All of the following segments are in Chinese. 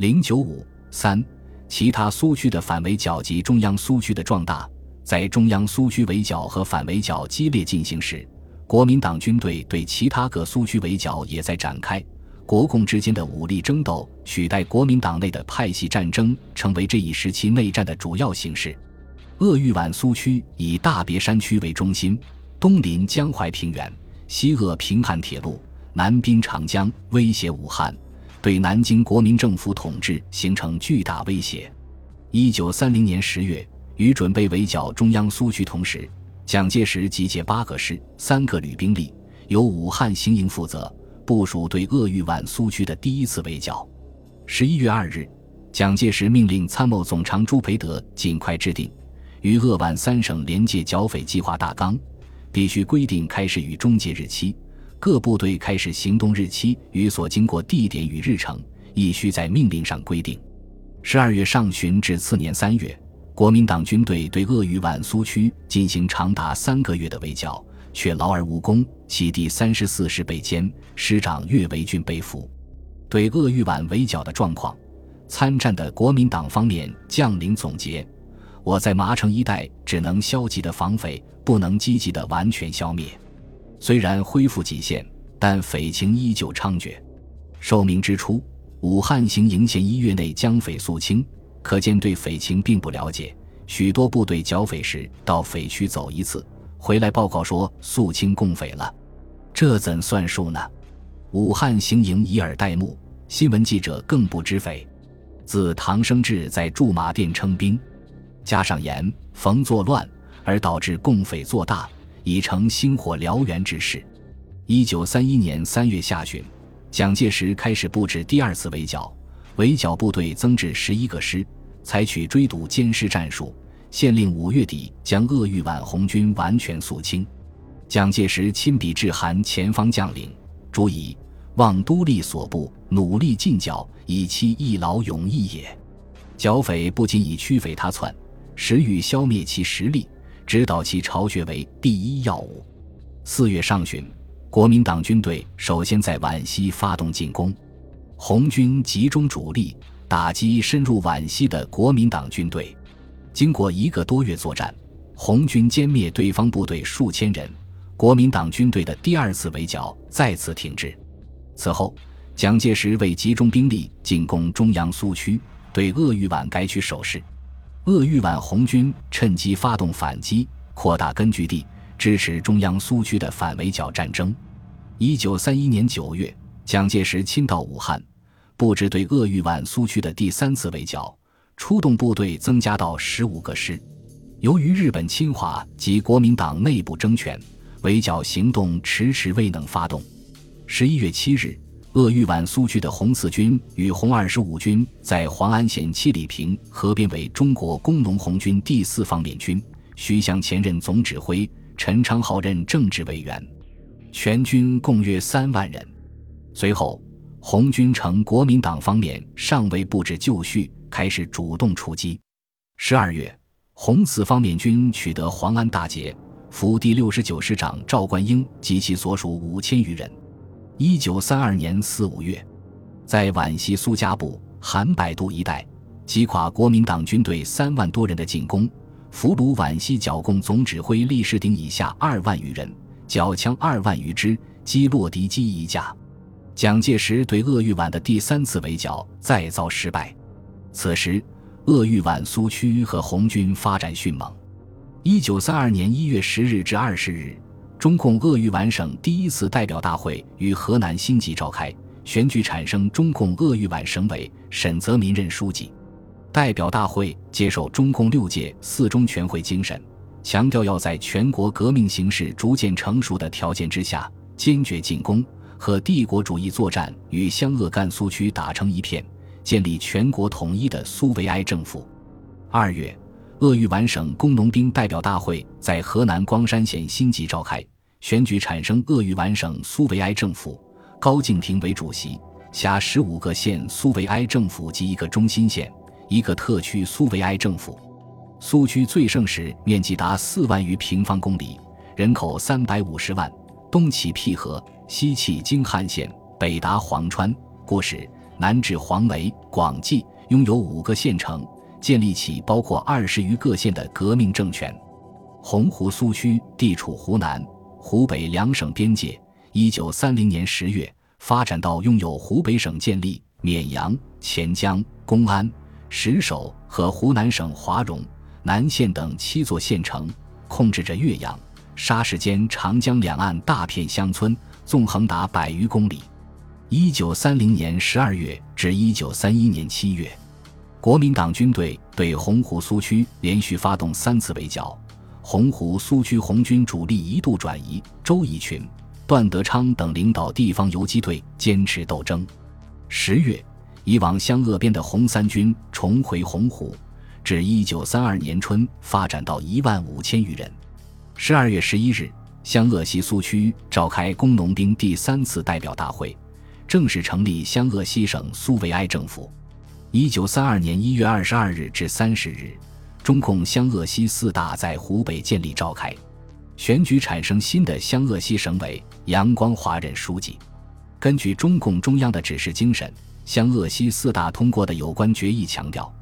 零九五三，其他苏区的反围剿及中央苏区的壮大。在中央苏区围剿和反围剿激烈进行时，国民党军队对其他各苏区围剿也在展开。国共之间的武力争斗取代国民党内的派系战争，成为这一时期内战的主要形式。鄂豫皖苏区以大别山区为中心，东临江淮平原，西扼平汉铁路，南滨长江，威胁武汉，对南京国民政府统治形成巨大威胁。一九三零年十月，与准备围剿中央苏区同时，蒋介石集结八个师、三个旅兵力，由武汉行营负责。部署对鄂豫皖苏区的第一次围剿。十一月二日，蒋介石命令参谋总长朱培德尽快制定与鄂皖三省联界剿匪计划大纲，必须规定开始与终结日期，各部队开始行动日期与所经过地点与日程亦需在命令上规定。十二月上旬至次年三月，国民党军队对鄂豫皖苏区进行长达三个月的围剿。却劳而无功，其第三十四师被歼，师长岳维俊被俘。对鄂豫皖围剿的状况，参战的国民党方面将领总结：我在麻城一带只能消极的防匪，不能积极的完全消灭。虽然恢复极限，但匪情依旧猖獗。受命之初，武汉行营线一月内将匪肃清，可见对匪情并不了解。许多部队剿匪时，到匪区走一次。回来报告说肃清共匪了，这怎算数呢？武汉行营以耳代目，新闻记者更不知匪。自唐生智在驻马店称兵，加上严冯作乱，而导致共匪做大，已成星火燎原之势。一九三一年三月下旬，蒋介石开始布置第二次围剿，围剿部队增至十一个师，采取追堵歼师战术。县令五月底将鄂豫皖红军完全肃清，蒋介石亲笔致函前方将领，主以望都力所部努力进剿，以期一劳永逸也。剿匪不仅以驱匪他窜，实欲消灭其实力，指导其巢穴为第一要务。四月上旬，国民党军队首先在皖西发动进攻，红军集中主力打击深入皖西的国民党军队。经过一个多月作战，红军歼灭对方部队数千人，国民党军队的第二次围剿再次停滞。此后，蒋介石为集中兵力进攻中央苏区，对鄂豫皖改取守势。鄂豫皖红军趁机发动反击，扩大根据地，支持中央苏区的反围剿战争。一九三一年九月，蒋介石亲到武汉，布置对鄂豫皖苏区的第三次围剿。出动部队增加到十五个师。由于日本侵华及国民党内部争权，围剿行动迟迟未能发动。十一月七日，鄂豫皖苏区的红四军与红二十五军在黄安县七里坪合编为中国工农红军第四方面军，徐向前任总指挥，陈昌浩任政治委员，全军共约三万人。随后，红军乘国民党方面尚未布置就绪。开始主动出击。十二月，红四方面军取得黄安大捷，俘第六十九师长赵冠英及其所属五千余人。一九三二年四五月，在皖西苏家埠、韩百渡一带，击垮国民党军队三万多人的进攻，俘虏皖西剿共总指挥厉士鼎以下二万余人，缴枪二万余支，击落敌机一架。蒋介石对鄂豫皖的第三次围剿再遭失败。此时，鄂豫皖苏区和红军发展迅猛。一九三二年一月十日至二十日，中共鄂豫皖省第一次代表大会于河南辛集召开，选举产生中共鄂豫皖省委，沈泽民任书记。代表大会接受中共六届四中全会精神，强调要在全国革命形势逐渐成熟的条件之下，坚决进攻，和帝国主义作战，与湘鄂赣苏区打成一片。建立全国统一的苏维埃政府。二月，鄂豫皖省工农兵代表大会在河南光山县辛集召开，选举产生鄂豫皖省苏维埃政府，高敬亭为主席，辖十五个县苏维埃政府及一个中心县、一个特区苏维埃政府。苏区最盛时面积达四万余平方公里，人口三百五十万，东起辟河，西起京汉县，北达潢川，故时。南至黄梅、广济，拥有五个县城，建立起包括二十余个县的革命政权。洪湖苏区地处湖南、湖北两省边界。一九三零年十月，发展到拥有湖北省建立、绵阳、潜江、公安、石首和湖南省华容、南县等七座县城，控制着岳阳、沙市间长江两岸大片乡村，纵横达百余公里。一九三零年十二月至一九三一年七月，国民党军队对洪湖苏区连续发动三次围剿，洪湖苏区红军主力一度转移，周逸群。段德昌等领导地方游击队坚持斗争。十月，以往湘鄂边的红三军重回洪湖，至一九三二年春发展到一万五千余人。十二月十一日，湘鄂西苏区召开工农兵第三次代表大会，正式成立湘鄂西省苏维埃政府。一九三二年一月二十二日至三十日，中共湘鄂西四大在湖北建立召开。选举产生新的湘鄂西省委，杨光华任书记。根据中共中央的指示精神，湘鄂西四大通过的有关决议强调，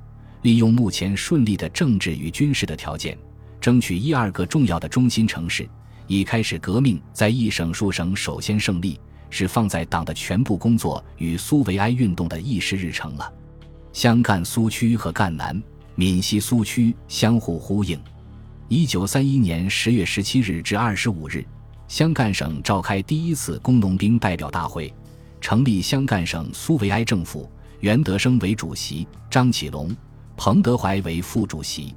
利用目前顺利的政治与军事的条件，争取一二个重要的中心城市，以开始革命在一省数省首先胜利，是放在党的全部工作与苏维埃运动的议事日程了。湘赣苏区和赣南、闽西苏区相互呼应。一九三一年十月十七日至二十五日，湘赣省召开第一次工农兵代表大会，成立湘赣省苏维埃政府，袁德生为主席，张启龙、彭德怀为副主席。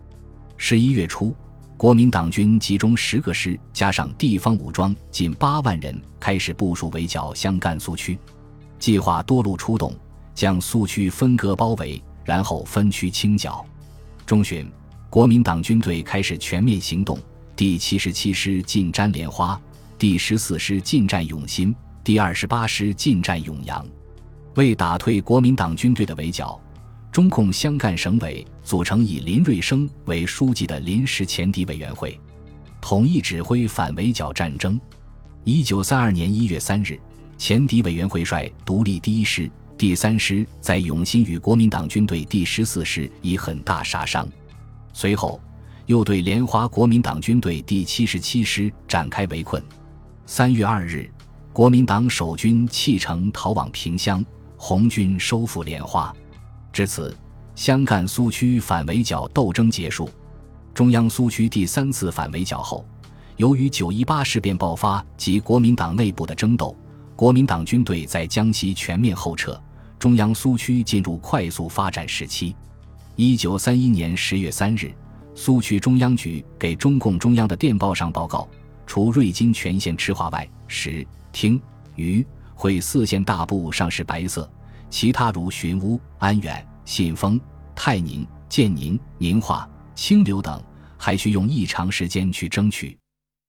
十一月初，国民党军集中十个师，加上地方武装近八万人，开始部署围剿湘赣苏区，计划多路出动，将苏区分割包围，然后分区清剿。中旬。国民党军队开始全面行动，第七十七师进占莲花，第十四师进占永新，第二十八师进占永阳。为打退国民党军队的围剿，中共湘赣省委组成以林瑞生为书记的临时前敌委员会，统一指挥反围剿战争。一九三二年一月三日，前敌委员会率独立第一师、第三师在永新与国民党军队第十四师以很大杀伤。随后，又对莲花国民党军队第七十七师展开围困。三月二日，国民党守军弃城逃往萍乡，红军收复莲花。至此，湘赣苏区反围剿斗争结束。中央苏区第三次反围剿后，由于九一八事变爆发及国民党内部的争斗，国民党军队在江西全面后撤，中央苏区进入快速发展时期。一九三一年十月三日，苏区中央局给中共中央的电报上报告，除瑞金全县赤化外，石、汀、渝、会四县大部上是白色，其他如寻乌、安远、信丰、泰宁、建宁、宁化、清流等，还需用一长时间去争取。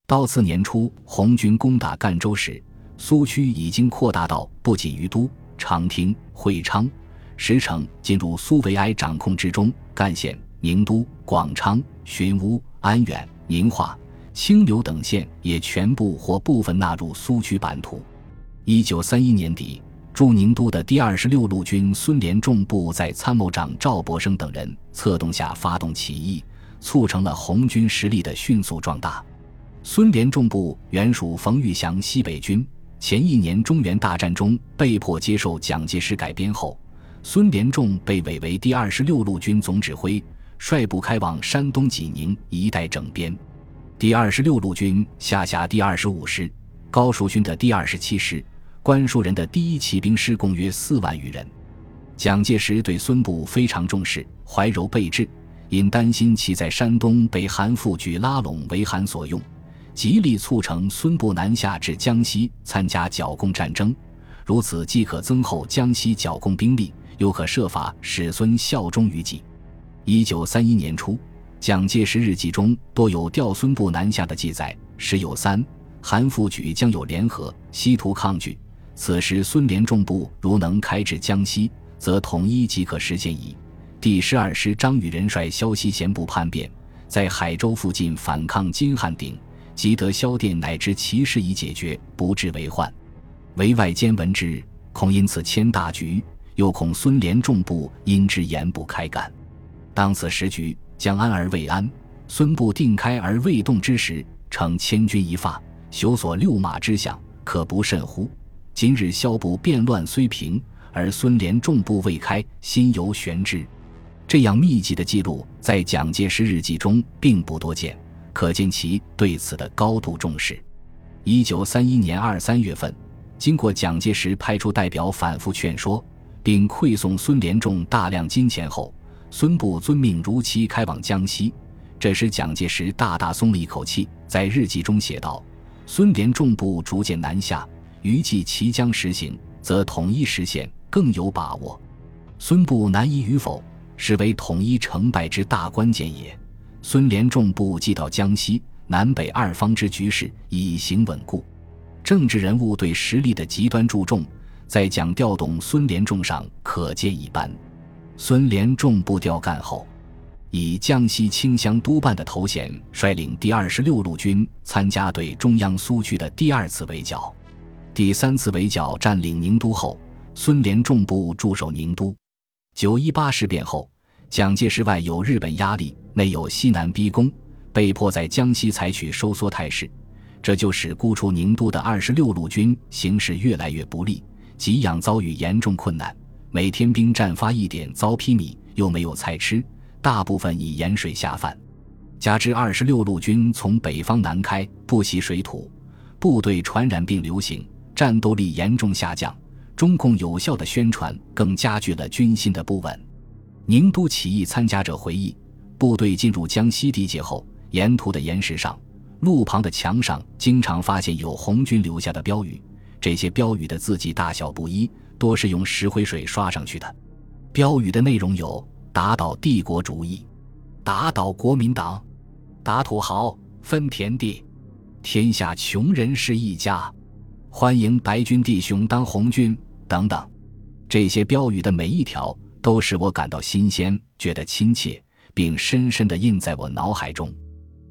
到次年初，红军攻打赣州时，苏区已经扩大到不仅于都、长汀、会昌。石城进入苏维埃掌控之中，赣县、宁都、广昌、寻乌、安远、宁化、清流等县也全部或部分纳入苏区版图。一九三一年底，驻宁都的第二十六路军孙连仲部在参谋长赵博生等人策动下发动起义，促成了红军实力的迅速壮大。孙连仲部原属冯玉祥西北军，前一年中原大战中被迫接受蒋介石改编后。孙连仲被委为第二十六路军总指挥，率部开往山东济宁一带整编。第二十六路军下辖第二十五师、高树勋的第二十七师、关树人的第一骑兵师，共约四万余人。蒋介石对孙部非常重视，怀柔备至，因担心其在山东被韩复榘拉拢为韩所用，极力促成孙部南下至江西参加剿共战争。如此既可增厚江西剿共兵力。又可设法使孙效忠于己。一九三一年初，蒋介石日记中多有调孙部南下的记载，时有三韩复榘将有联合，西图抗拒。此时孙连仲部如能开至江西，则统一即可实现矣。第十二师张宇仁率萧西贤部叛变，在海州附近反抗金汉鼎，即得萧殿乃知其事已解决，不至为患。为外间闻之，恐因此牵大局。又恐孙连众部因之言不开干。当此时局，将安而未安，孙部定开而未动之时，逞千钧一发，修所六马之象，可不甚乎？今日萧部变乱虽平，而孙连众部未开，心犹悬之。这样密集的记录，在蒋介石日记中并不多见，可见其对此的高度重视。一九三一年二三月份，经过蒋介石派出代表反复劝说，并馈送孙连仲大量金钱后，孙部遵命如期开往江西。这时，蒋介石大大松了一口气，在日记中写道：“孙连仲部逐渐南下，余计其将实行，则统一实现更有把握。孙部南移与否？”是为统一成败之大关键也。孙连仲部既到江西南北二方之局势已形稳固，政治人物对实力的极端注重，在蒋调动孙连仲上可见一斑。孙连仲部调干后，以江西清乡督办的头衔，率领第二十六路军参加对中央苏区的第二次围剿。第三次围剿占领宁都后，孙连仲部驻守宁都。九一八事变后。蒋介石外有日本压力，内有西南逼宫，被迫在江西采取收缩态势，这就使孤出宁都的二十六路军形势越来越不利，给养遭遇严重困难。每天兵站发一点糟坯米，又没有菜吃，大部分以盐水下饭。加之二十六路军从北方南开，不习水土，部队传染病流行，战斗力严重下降。中共有效的宣传更加剧了军心的不稳。宁都起义参加者回忆，部队进入江西地界后，沿途的岩石上、路旁的墙上，经常发现有红军留下的标语。这些标语的字迹大小不一，多是用石灰水刷上去的。标语的内容有：打倒帝国主义，打倒国民党，打土豪，分田地，天下穷人是一家，欢迎白军弟兄当红军等等。这些标语的每一条。都使我感到新鲜，觉得亲切，并深深地印在我脑海中。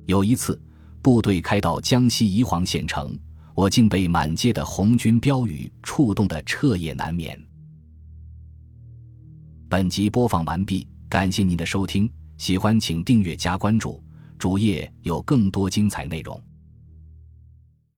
有一次，部队开到江西宜黄县城，我竟被满街的红军标语触动得彻夜难眠。本集播放完毕，感谢您的收听，喜欢请订阅加关注，主页有更多精彩内容。